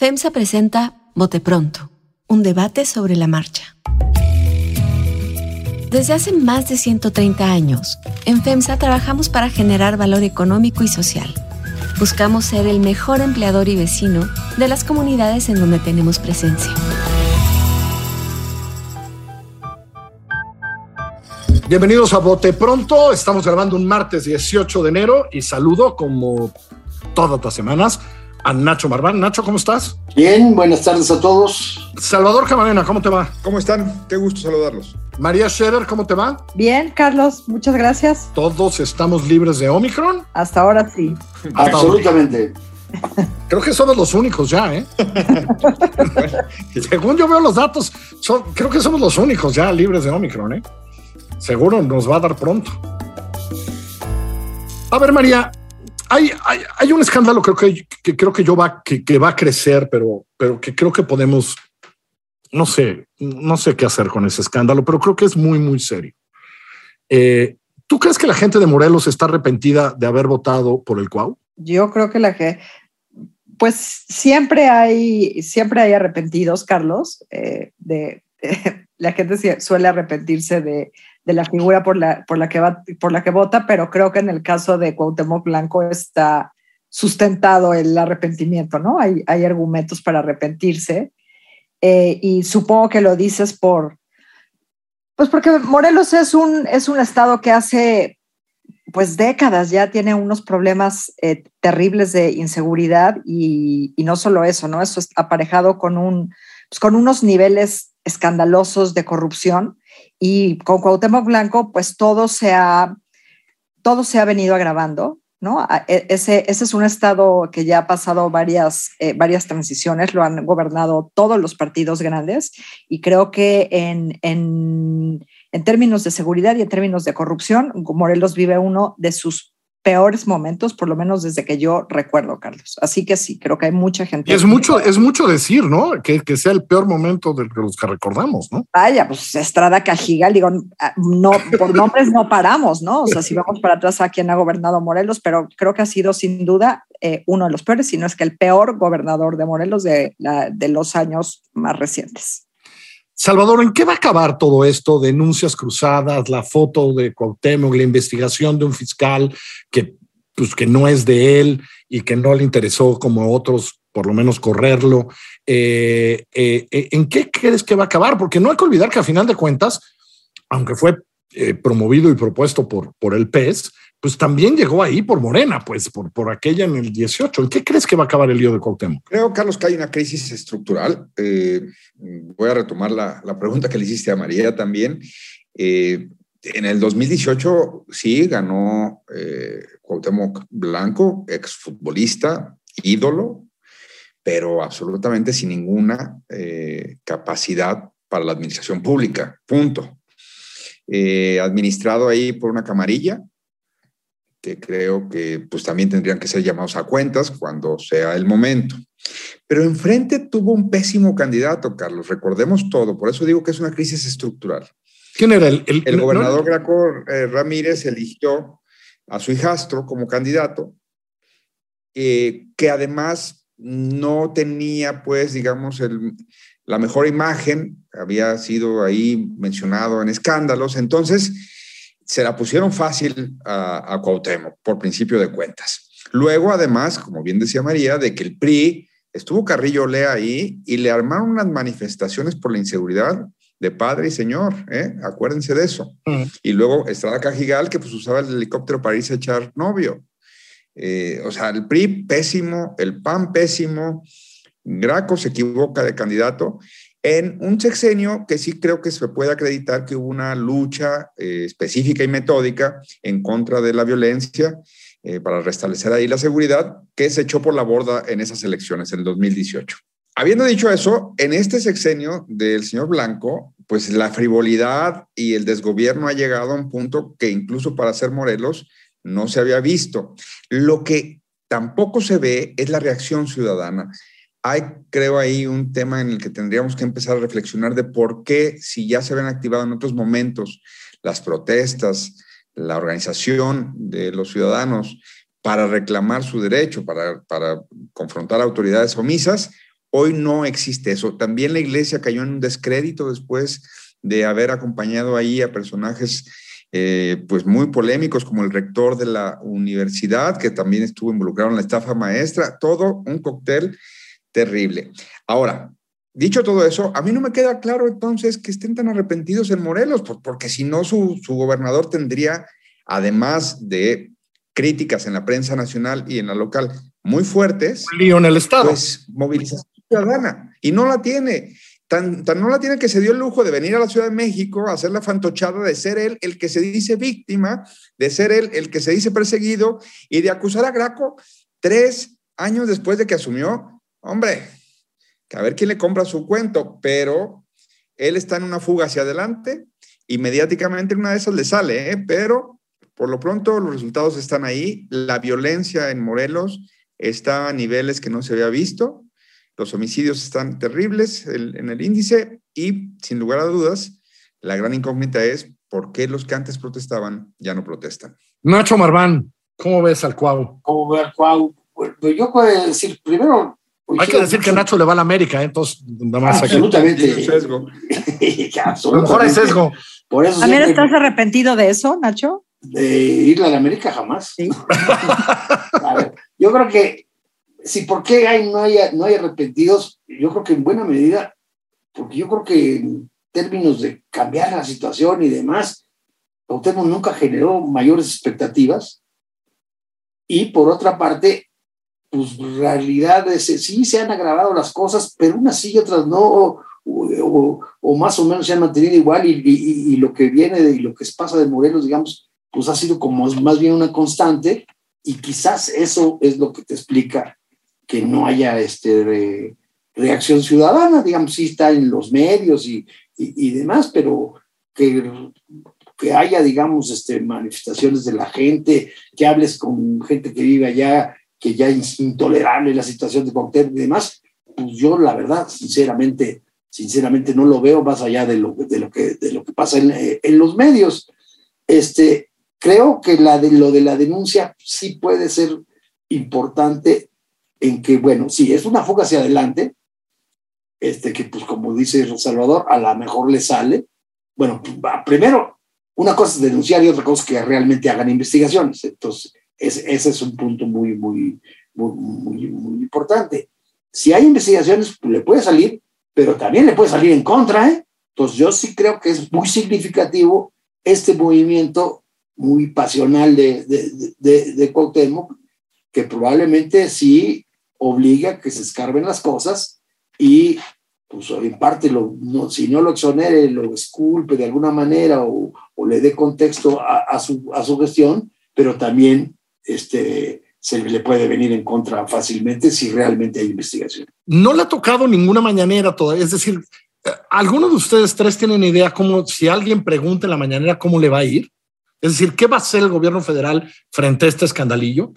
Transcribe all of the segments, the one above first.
FEMSA presenta Bote Pronto, un debate sobre la marcha. Desde hace más de 130 años, en FEMSA trabajamos para generar valor económico y social. Buscamos ser el mejor empleador y vecino de las comunidades en donde tenemos presencia. Bienvenidos a Bote Pronto. Estamos grabando un martes 18 de enero y saludo como todas las semanas a Nacho Marván. Nacho, ¿cómo estás? Bien, buenas tardes a todos. Salvador Camarena, ¿cómo te va? ¿Cómo están? Qué gusto saludarlos. María Scherer, ¿cómo te va? Bien, Carlos, muchas gracias. ¿Todos estamos libres de Omicron? Hasta ahora sí. Absolutamente. Creo que somos los únicos ya, ¿eh? Según yo veo los datos, creo que somos los únicos ya libres de Omicron, ¿eh? Seguro nos va a dar pronto. A ver, María, hay, hay, un escándalo creo que, creo que yo va que, va a crecer, pero, pero que creo que podemos, no sé, no sé qué hacer con ese escándalo, pero creo que es muy, muy serio. Eh, ¿Tú crees que la gente de Morelos está arrepentida de haber votado por el Cuau? Yo creo que la que, pues siempre hay, siempre hay arrepentidos, Carlos. Eh, de, la gente suele arrepentirse de, de la figura por la, por, la que va, por la que vota, pero creo que en el caso de Cuauhtémoc Blanco está sustentado el arrepentimiento, ¿no? Hay, hay argumentos para arrepentirse eh, y supongo que lo dices por, pues porque Morelos es un, es un estado que hace pues décadas ya tiene unos problemas eh, terribles de inseguridad y, y, no solo eso, ¿no? Eso es aparejado con, un, pues con unos niveles escandalosos de corrupción y con Cuauhtémoc Blanco, pues todo se ha, todo se ha venido agravando, ¿no? E, ese, ese es un estado que ya ha pasado varias, eh, varias transiciones, lo han gobernado todos los partidos grandes y creo que en, en, en términos de seguridad y en términos de corrupción, Morelos vive uno de sus peores momentos, por lo menos desde que yo recuerdo, Carlos. Así que sí, creo que hay mucha gente. es mucho, es mucho decir, ¿no? Que, que, sea el peor momento de los que recordamos, ¿no? Vaya, pues Estrada Cajigal, digo, no, por nombres no paramos, ¿no? O sea, si vamos para atrás a quien ha gobernado Morelos, pero creo que ha sido sin duda eh, uno de los peores, si no es que el peor gobernador de Morelos de, de los años más recientes. Salvador, ¿en qué va a acabar todo esto? Denuncias cruzadas, la foto de Cuauhtémoc, la investigación de un fiscal que, pues, que no es de él y que no le interesó como otros, por lo menos correrlo. Eh, eh, eh, ¿En qué crees que va a acabar? Porque no hay que olvidar que a final de cuentas, aunque fue promovido y propuesto por, por el PES, pues también llegó ahí por Morena, pues por, por aquella en el 18. ¿En qué crees que va a acabar el lío de Cuauhtémoc? Creo, Carlos, que hay una crisis estructural. Eh, voy a retomar la, la, pregunta que le hiciste a María también. Eh, en el 2018 sí ganó eh, Cuauhtémoc Blanco, exfutbolista, ídolo, pero absolutamente sin ninguna eh, capacidad para la administración pública, punto. Administrado ahí por una camarilla, que creo que pues también tendrían que ser llamados a cuentas cuando sea el momento. Pero enfrente tuvo un pésimo candidato, Carlos, recordemos todo, por eso digo que es una crisis estructural. ¿Quién era el? El, gobernador Graco eh, Ramírez eligió a su hijastro como candidato, eh, que además no tenía, pues, digamos, el, la mejor imagen, había sido ahí mencionado en escándalos, entonces se la pusieron fácil a, a Cuauhtémoc por principio de cuentas. Luego, además, como bien decía María, de que el PRI estuvo Carrillo Lea ahí y le armaron unas manifestaciones por la inseguridad de padre y señor, ¿eh? acuérdense de eso. Y luego Estrada Cajigal, que pues usaba el helicóptero para irse a echar novio. Eh, o sea, el PRI pésimo, el PAN pésimo, Graco se equivoca de candidato en un sexenio que sí creo que se puede acreditar que hubo una lucha eh, específica y metódica en contra de la violencia eh, para restablecer ahí la seguridad que se echó por la borda en esas elecciones en 2018. Habiendo dicho eso, en este sexenio del señor Blanco, pues la frivolidad y el desgobierno ha llegado a un punto que incluso para ser Morelos no se había visto. Lo que tampoco se ve es la reacción ciudadana hay, creo, ahí un tema en el que tendríamos que empezar a reflexionar de por qué, si ya se habían activado en otros momentos las protestas, la organización de los ciudadanos para reclamar su derecho, para, para confrontar autoridades omisas, Hoy no existe eso. También la iglesia cayó en un descrédito después de haber acompañado ahí a personajes eh, pues muy polémicos como el rector de la universidad, que también estuvo involucrado en la estafa maestra, todo un cóctel terrible. Ahora, dicho todo eso, a mí no me queda claro entonces que estén tan arrepentidos en Morelos, porque si no su, su gobernador tendría, además de críticas en la prensa nacional y en la local muy fuertes, un lío en el Estado. Pues movilización ciudadana, y no la tiene. Tan, no la tiene que se dio el lujo de venir a la Ciudad de México a hacer la fantochada de ser él el que se dice víctima, de ser él el que se dice perseguido y de acusar a Graco tres años después de que asumió. Hombre, que a ver quién le compra su cuento, pero él está en una fuga hacia adelante y mediáticamente una de esas le sale, ¿eh? pero por lo pronto los resultados están ahí. La violencia en Morelos está a niveles que no se había visto los homicidios están terribles en el índice y, sin lugar a dudas, la gran incógnita es por qué los que antes protestaban ya no protestan. Nacho Marván, ¿cómo ves al Cuau? ¿Cómo ve al Cuau? Pues yo puedo decir, primero... Hay que decir que Nacho le va a la América, ¿eh? entonces nada más Absolutamente. Aquí. sesgo. A lo mejor hay sesgo. Por eso ¿También estás arrepentido de eso, Nacho? De ir a la América jamás. Sí. a ver, yo creo que si por qué hay, no, hay, no hay arrepentidos, yo creo que en buena medida, porque yo creo que en términos de cambiar la situación y demás, Cuauhtémoc nunca generó mayores expectativas. Y por otra parte, pues realidades, sí se han agravado las cosas, pero unas sí y otras no, o, más o menos se han mantenido igual y, lo que viene y lo que pasa de Morelos, digamos, pues ha sido como más bien una constante y quizás eso es lo que te explica que no haya este, re, reacción ciudadana, digamos, sí está en los medios y, y, y demás, pero que, que, haya, digamos, este, manifestaciones de la gente, que hables con gente que vive allá, que ya es intolerable la situación de Cuauhtémoc y demás, pues yo la verdad, sinceramente, sinceramente no lo veo más allá de lo, de lo, que, de lo que pasa en, en los medios. Este, creo que la de, lo de la denuncia sí puede ser importante en que, bueno, sí, es una fuga hacia adelante, este, que pues como dice Salvador, a lo mejor le sale. Bueno, primero, una cosa es denunciar y otra cosa es que realmente hagan investigaciones. Entonces, ese, ese es un punto muy, muy, muy, muy, muy importante. Si hay investigaciones, pues, le puede salir, pero también le puede salir en contra, ¿eh? Entonces, yo sí creo que es muy significativo este movimiento muy pasional de, de, de, de Cuauhtémoc, que probablemente sí obliga a que se escarben las cosas y pues en parte lo, no, si no lo exonere, lo esculpe de alguna manera o, o le dé contexto a, a, su, a, su, gestión, pero también este, se le puede venir en contra fácilmente si realmente hay investigación. No le ha tocado ninguna mañanera todavía, es decir, ¿alguno de ustedes tres tienen idea cómo, si alguien pregunta en la mañanera cómo le va a ir? Es decir, ¿qué va a hacer el gobierno federal frente a este escandalillo?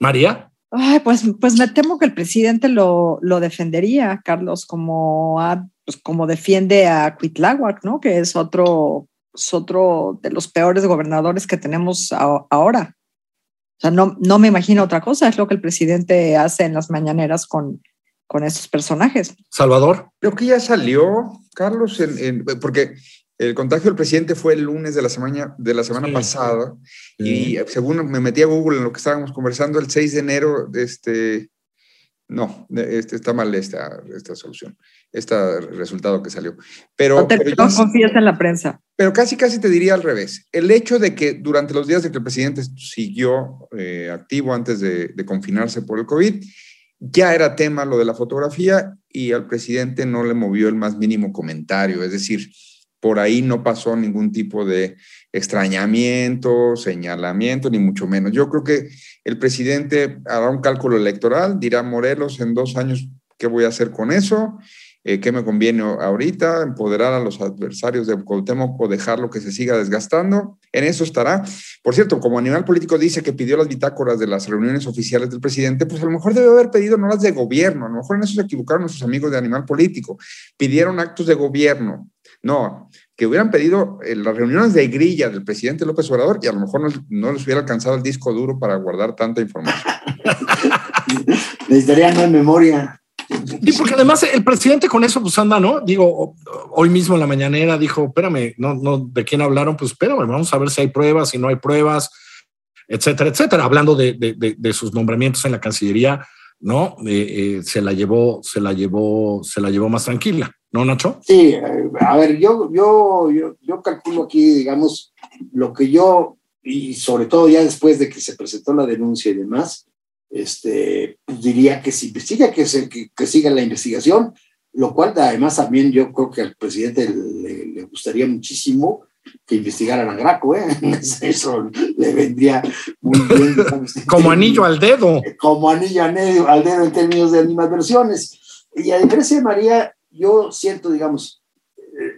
María. Ay, pues, pues me temo que el presidente lo, lo defendería, Carlos, como, a, pues como defiende a Cuitláhuac, ¿no? Que es otro, es otro de los peores gobernadores que tenemos a, ahora. O sea, no, no me imagino otra cosa, es lo que el presidente hace en las mañaneras con, con estos personajes. Salvador. Creo que ya salió, Carlos, en, en, porque el contagio del presidente fue el lunes de la semana, de la semana sí, pasada sí. y según me metí a Google en lo que estábamos conversando, el 6 de enero, este, no, este, está mal esta, esta solución, este resultado que salió. Pero, no, te, pero no confías en la prensa. Pero casi, casi te diría al revés. El hecho de que durante los días de que el presidente siguió eh, activo antes de, de confinarse por el COVID, ya era tema lo de la fotografía y al presidente no le movió el más mínimo comentario, es decir, por ahí no pasó ningún tipo de extrañamiento, señalamiento, ni mucho menos. Yo creo que el presidente hará un cálculo electoral, dirá Morelos en dos años qué voy a hacer con eso, eh, qué me conviene ahorita, empoderar a los adversarios de Cuauhtémoc o dejarlo que se siga desgastando. En eso estará. Por cierto, como Animal Político dice que pidió las bitácoras de las reuniones oficiales del presidente, pues a lo mejor debe haber pedido no las de gobierno, a lo mejor en eso se equivocaron nuestros amigos de Animal Político. Pidieron actos de gobierno, no, que hubieran pedido eh, las reuniones de grilla del presidente López Obrador y a lo mejor no, les hubiera alcanzado el disco duro para guardar tanta información. Necesitarían en memoria. Y porque además el presidente con eso pues anda, ¿no? Digo, hoy mismo en la mañanera dijo, espérame, no, no, ¿de quién hablaron? Pues espérame, vamos a ver si hay pruebas, si no hay pruebas, etcétera, etcétera. Hablando de, de, de, sus nombramientos en la Cancillería, ¿no? Eh, eh, se la llevó, se la llevó, se la llevó más tranquila, ¿no, Nacho? Sí, a ver, yo, yo, yo, yo calculo aquí, digamos, lo que yo, y sobre todo ya después de que se presentó la denuncia y demás, este, pues diría que se investiga, que, se, que, que, siga la investigación, lo cual además también yo creo que al presidente le, le gustaría muchísimo que investigaran a Graco, ¿eh? eso le vendría muy bien. Como anillo al dedo. Como anillo al dedo en términos de animadversiones. Y a diferencia de María, yo siento, digamos,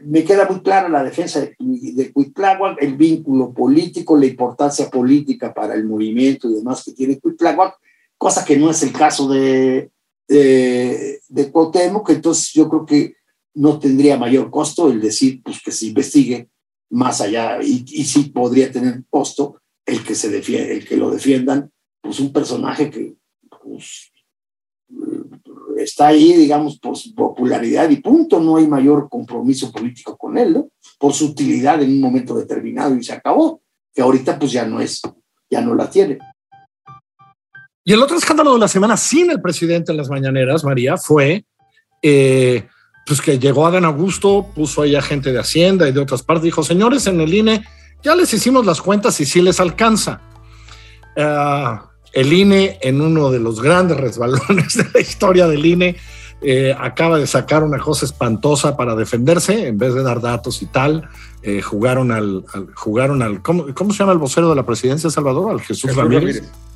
me queda muy clara la defensa de, de Cuitláhuac, el vínculo político, la importancia política para el movimiento y demás que tiene Cuitláhuac, cosa que no es el caso de, de, de Cuauhtémoc, entonces yo creo que no tendría mayor costo el decir pues, que se investigue más allá y, y sí podría tener costo el que se defiende, el que lo defiendan, pues un personaje que pues, está ahí, digamos, por su popularidad y punto, no hay mayor compromiso político con él, ¿no? Por su utilidad en un momento determinado y se acabó, que ahorita pues ya no es, ya no la tiene. Y el otro escándalo de la semana sin el presidente en las mañaneras, María, fue eh, pues que llegó Adán Augusto, puso ahí a gente de Hacienda y de otras partes, dijo, señores, en el INE ya les hicimos las cuentas y sí les alcanza. Uh, el INE, en uno de los grandes resbalones de la historia del INE, eh, acaba de sacar una cosa espantosa para defenderse, en vez de dar datos y tal, eh, jugaron al, al jugaron al ¿cómo, ¿cómo, se llama el vocero de la presidencia de Salvador? Al Jesús, Jesús Ramírez. Ramírez.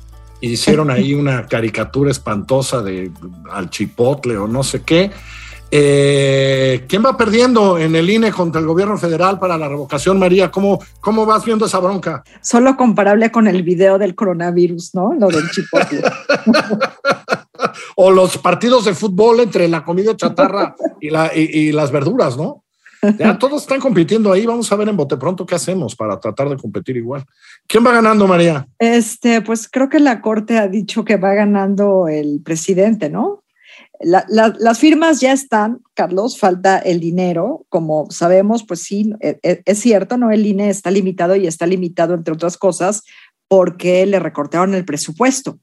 Hicieron ahí una caricatura espantosa de al chipotle o no sé qué. Eh, ¿Quién va perdiendo en el INE contra el gobierno federal para la revocación, María? ¿Cómo, ¿Cómo vas viendo esa bronca? Solo comparable con el video del coronavirus, ¿no? Lo del chipotle. o los partidos de fútbol entre la comida chatarra y, la, y, y, las verduras, ¿no? Ya todos están compitiendo ahí. Vamos a ver en bote pronto qué hacemos para tratar de competir igual. ¿Quién va ganando, María? Este, pues creo que la corte ha dicho que va ganando el presidente, ¿no? La, la, las firmas ya están, Carlos, falta el dinero. Como sabemos, pues sí, es, e, es, cierto, ¿no? El INE está limitado y está limitado, entre otras cosas, porque le recortaron el presupuesto.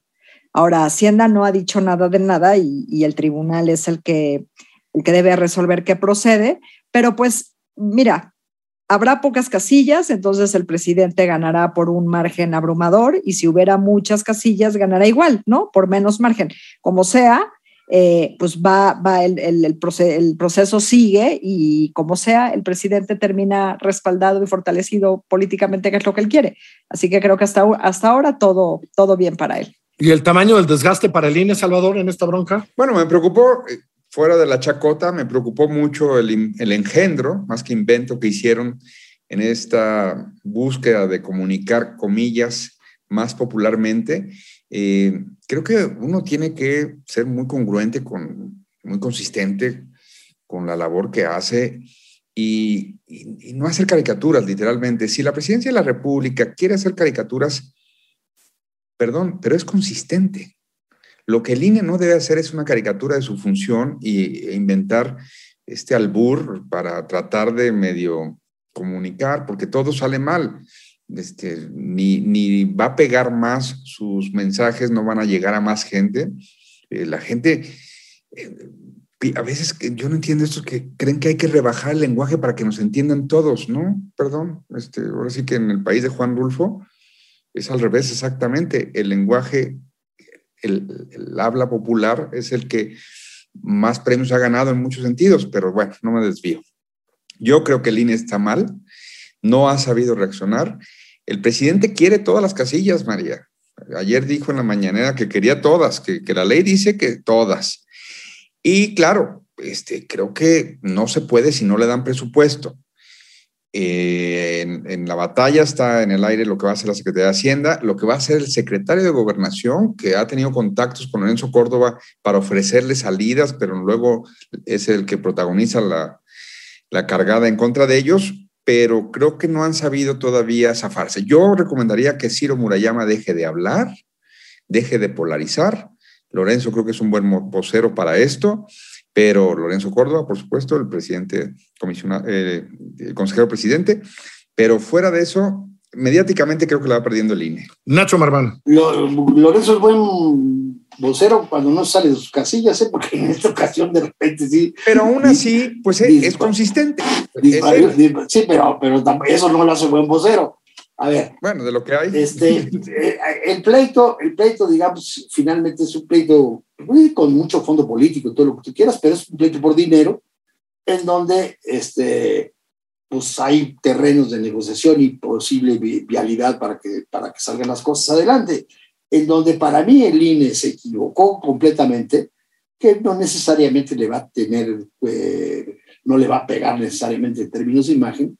Ahora, Hacienda no ha dicho nada de nada y, y el tribunal es el que, el que debe resolver qué procede, pero pues, mira, habrá pocas casillas, entonces el presidente ganará por un margen abrumador y si hubiera muchas casillas, ganará igual, ¿no? Por menos margen. Como sea, eh, pues va, va el, el, el, proceso, el, proceso, sigue y como sea, el presidente termina respaldado y fortalecido políticamente, que es lo que él quiere. Así que creo que hasta, hasta ahora todo, todo bien para él. ¿Y el tamaño del desgaste para el INE, Salvador, en esta bronca? Bueno, me preocupó, fuera de la chacota, me preocupó mucho el, el engendro, más que invento que hicieron en esta búsqueda de comunicar comillas más popularmente eh, creo que uno tiene que ser muy congruente, con, muy consistente con la labor que hace y, y, y, no hacer caricaturas, literalmente. Si la presidencia de la República quiere hacer caricaturas, perdón, pero es consistente. Lo que el INE no debe hacer es una caricatura de su función y, e inventar este albur para tratar de medio comunicar, porque todo sale mal este, ni, ni, va a pegar más sus mensajes, no van a llegar a más gente. Eh, la gente, eh, a veces yo no entiendo esto, que creen que hay que rebajar el lenguaje para que nos entiendan todos, ¿no? Perdón, este, ahora sí que en el país de Juan Rulfo es al revés exactamente. El lenguaje, el, habla popular es el que más premios ha ganado en muchos sentidos, pero bueno, no me desvío. Yo creo que el INE está mal, no ha sabido reaccionar. El presidente quiere todas las casillas, María. Ayer dijo en la mañanera que quería todas, que, que la ley dice que todas. Y claro, este, creo que no se puede si no le dan presupuesto. Eh, en, la batalla está en el aire lo que va a hacer la Secretaría de Hacienda, lo que va a hacer el secretario de Gobernación, que ha tenido contactos con Lorenzo Córdoba para ofrecerle salidas, pero luego es el que protagoniza la, la cargada en contra de ellos pero creo que no han sabido todavía zafarse. Yo recomendaría que Ciro Murayama deje de hablar, deje de polarizar. Lorenzo creo que es un buen vocero para esto, pero Lorenzo Córdoba, por supuesto, el presidente, eh, el consejero presidente, pero fuera de eso, mediáticamente creo que la va perdiendo el INE. Nacho Marván. Lorenzo es buen vocero cuando no sale de sus casillas, ¿eh? porque en esta ocasión de repente sí. Pero aún así, pues es, consistente. sí, pero, pero eso no lo hace buen vocero. A ver. Bueno, de lo que hay. Este, eh, el pleito, el pleito, digamos, finalmente es un pleito con mucho fondo político, todo lo que tú quieras, pero es un pleito por dinero, en donde este, pues hay terrenos de negociación y posible vialidad para que, para que salgan las cosas adelante. En donde para mí el INE se equivocó completamente, que no necesariamente le va a tener, eh, no le va a pegar necesariamente en términos de imagen,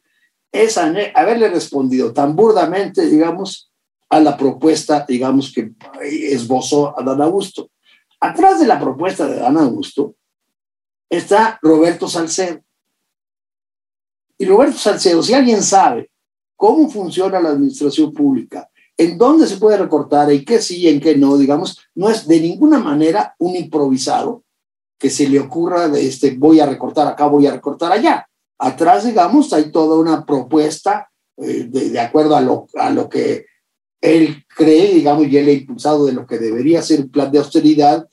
es haberle respondido tan burdamente, digamos, a la propuesta, digamos, que esbozó a Dan Augusto. Atrás de la propuesta de Dan Augusto está Roberto Salcedo. Y Roberto Salcedo, si alguien sabe cómo funciona la administración pública, en dónde se puede recortar y qué sí en qué no, digamos, no es de ninguna manera un improvisado que se le ocurra de este, voy a recortar acá, voy a recortar allá atrás, digamos, hay toda una propuesta eh, de, acuerdo a lo, a lo que él cree, digamos, y él ha impulsado de lo que debería ser un plan de austeridad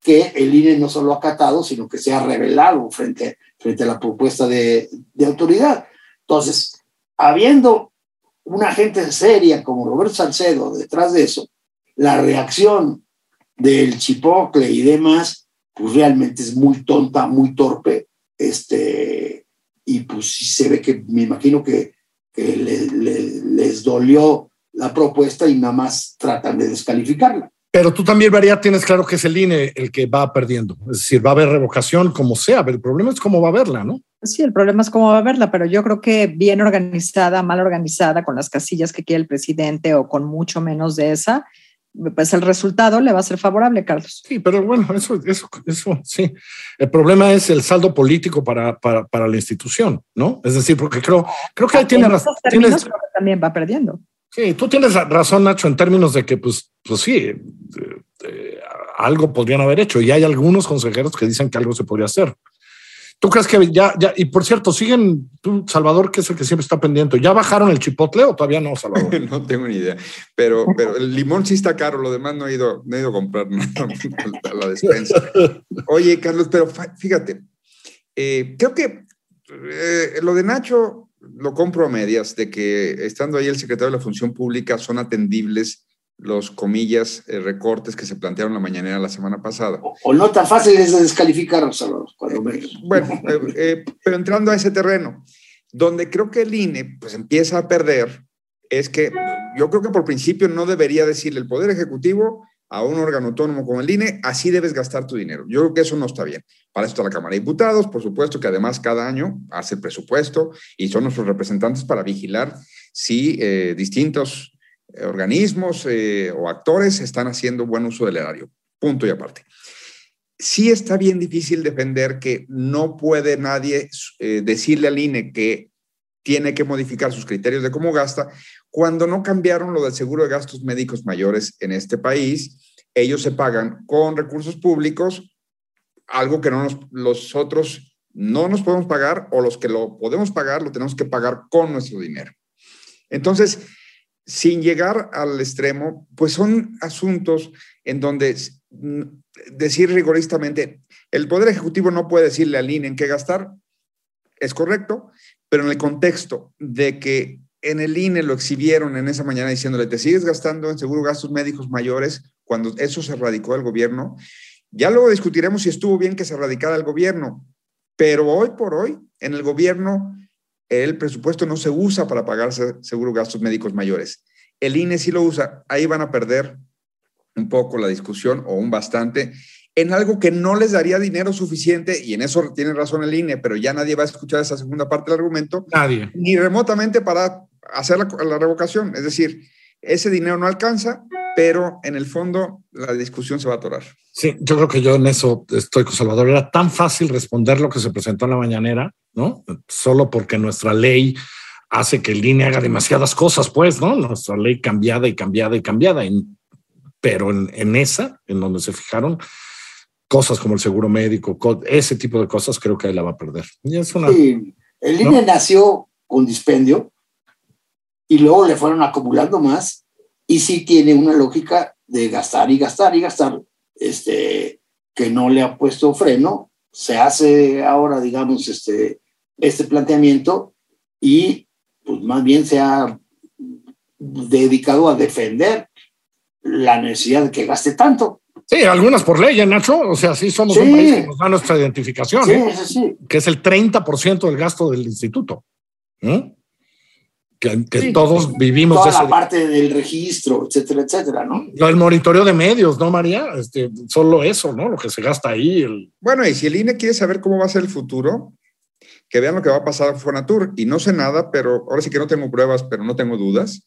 que el INE no solo ha acatado, sino que se ha revelado frente, frente a la propuesta de, de autoridad. Entonces, habiendo una gente seria como Roberto Salcedo detrás de eso, la reacción del chipocle y demás, pues realmente es muy tonta, muy torpe, este, y pues sí se ve que me imagino que, les dolió la propuesta y nada más tratan de descalificarla. Pero tú también, María, tienes claro que es el INE el que va perdiendo. Es decir, va a haber revocación como sea, pero el problema es cómo va a verla, ¿no? Sí, el problema es cómo va a verla, pero yo creo que bien organizada, mal organizada, con las casillas que quiere el presidente o con mucho menos de esa, pues el resultado le va a ser favorable, Carlos. Sí, pero bueno, eso, eso, eso sí. El problema es el saldo político para, para, para la institución, ¿no? Es decir, porque creo, creo que ahí tiene razón. también va perdiendo. Sí, tú tienes razón, Nacho, en términos de que, pues, pues sí, eh, eh, algo podrían haber hecho y hay algunos consejeros que dicen que algo se podría hacer. ¿Tú crees que ya, ya, y por cierto, siguen, tú, Salvador, que es el que siempre está pendiente, ¿ya bajaron el chipotle o todavía no, Salvador? no tengo ni idea, pero, pero el limón sí está caro, lo demás no he ido, no he ido a comprar a la despensa. Oye, Carlos, pero fíjate, eh, creo que eh, lo de Nacho lo compro a medias, de que estando ahí el secretario de la Función Pública son atendibles los comillas eh, recortes que se plantearon la mañanera la semana pasada. O, no tan fáciles de descalificar, Salvador, cuando eh, Bueno, eh, pero entrando a ese terreno, donde creo que el INE pues empieza a perder, es que yo creo que por principio no debería decirle el Poder Ejecutivo a un órgano autónomo como el INE, así debes gastar tu dinero. Yo creo que eso no está bien. Para eso está la Cámara de Diputados, por supuesto que además cada año hace el presupuesto y son nuestros representantes para vigilar si distintos eh, organismos eh, o actores están haciendo buen uso del erario. Punto y aparte. Sí está bien difícil defender que no puede nadie eh, decirle al INE que tiene que modificar sus criterios de cómo gasta cuando no cambiaron lo del seguro de gastos médicos mayores en este país. Ellos se pagan con recursos públicos, algo que no nos, los otros no nos podemos pagar o los que lo podemos pagar lo tenemos que pagar con nuestro dinero. Entonces, sin llegar al extremo, pues son asuntos en donde decir rigoristamente, el Poder Ejecutivo no puede decirle al INE en qué gastar, es correcto, pero en el contexto de que en el INE lo exhibieron en esa mañana diciéndole, te sigues gastando en seguro gastos médicos mayores cuando eso se radicó del gobierno, ya luego discutiremos si estuvo bien que se radicara el gobierno, pero hoy por hoy en el gobierno el presupuesto no se usa para pagarse seguro gastos médicos mayores. El INE sí lo usa. Ahí van a perder un poco la discusión o un bastante en algo que no les daría dinero suficiente, y en eso tiene razón el INE, pero ya nadie va a escuchar esa segunda parte del argumento. Nadie. Ni remotamente para hacer la, la revocación. Es decir, ese dinero no alcanza, pero en el fondo la discusión se va a atorar. Sí, yo creo que yo en eso estoy con Salvador. Era tan fácil responder lo que se presentó en la mañanera, ¿no? Solo porque nuestra ley hace que el INE haga demasiadas cosas, pues, ¿no? Nuestra ley cambiada y cambiada y cambiada. Pero en, en esa, en donde se fijaron, cosas como el seguro médico, ese tipo de cosas, creo que ahí la va a perder. Y es una, sí, el INE nació con dispendio y luego le fueron acumulando más y sí tiene una lógica de gastar y gastar y gastar, este, que no le ha puesto freno. Se hace ahora, digamos, este, este planteamiento y pues más bien se ha dedicado a defender la necesidad de que gaste tanto. Sí, algunas por ley, ¿eh, Nacho. O sea, sí somos un país que nos da nuestra identificación, sí, ¿eh? sí, que es el 30% del gasto del instituto. ¿eh? Que, que Sí. todos vivimos Toda ese- la parte del registro, etcétera, etcétera, ¿no? El monitoreo de medios, ¿no, María? Este, solo eso, ¿no? Lo que se gasta ahí. El... Bueno, y si el INE quiere saber cómo va a ser el futuro, que vean lo que va a pasar a Fonatur. Y no sé nada, pero ahora sí que no tengo pruebas, pero no tengo dudas.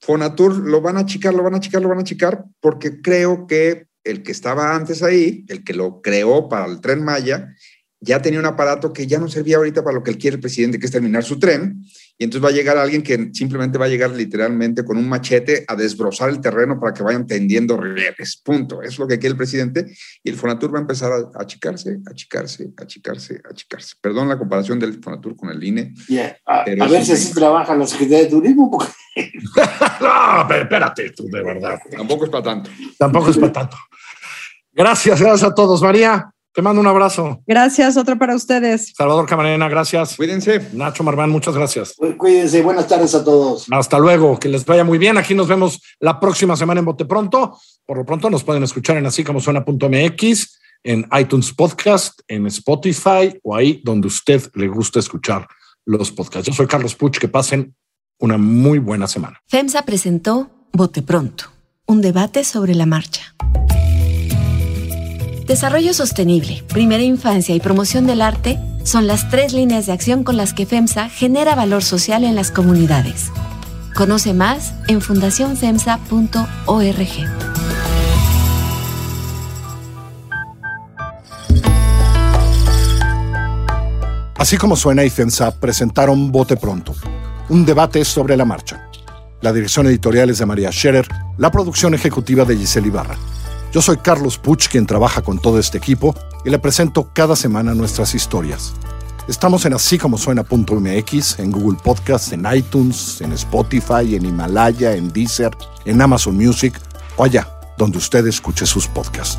Fonatur lo van a achicar, lo van a achicar, lo van a achicar, porque creo que el que estaba antes ahí, el que lo creó para el tren Maya, ya tenía un aparato que ya no servía ahorita para lo que él quiere el presidente, que es terminar su tren. Y entonces va a llegar alguien que simplemente va a llegar literalmente con un machete a desbrozar el terreno para que vayan tendiendo rieles. Punto. Eso es lo que quiere el presidente. Y el Fonatur va a empezar a achicarse, achicarse, achicarse, achicarse. Perdón la comparación del Fonatur con el INE. Yeah. A, Pero a ver si sí. así trabaja la Secretaría de Turismo, porque no, pero espérate, tú, de verdad. Tampoco es para tanto. Tampoco es para tanto. Gracias, gracias a todos. María, te mando un abrazo. Gracias, otro para ustedes. Salvador Camarena, gracias. Cuídense. Nacho Marván, muchas gracias. Cu- cuídense. Buenas tardes a todos. Hasta luego, que les vaya muy bien. Aquí nos vemos la próxima semana en Bote Pronto. Por lo pronto nos pueden escuchar en así como suena.mx, en iTunes Podcast, en Spotify o ahí donde usted le gusta escuchar los podcasts. Yo soy Carlos Puch, que pasen una muy buena semana. FEMSA presentó Bote Pronto, un debate sobre la marcha. Desarrollo sostenible, primera infancia y promoción del arte son las tres líneas de acción con las que FEMSA genera valor social en las comunidades. Conoce más en fundacionfemsa.org. Así como suena y FEMSA presentaron Bote Pronto, un debate sobre la marcha. La dirección editorial es de María Scherer, la producción ejecutiva de Giselle Ibarra. Yo soy Carlos Puch, quien trabaja con todo este equipo y le presento cada semana nuestras historias. Estamos en así como suena.mx, en Google Podcasts, en iTunes, en Spotify, en Himalaya, en Deezer, en Amazon Music o allá donde usted escuche sus podcasts.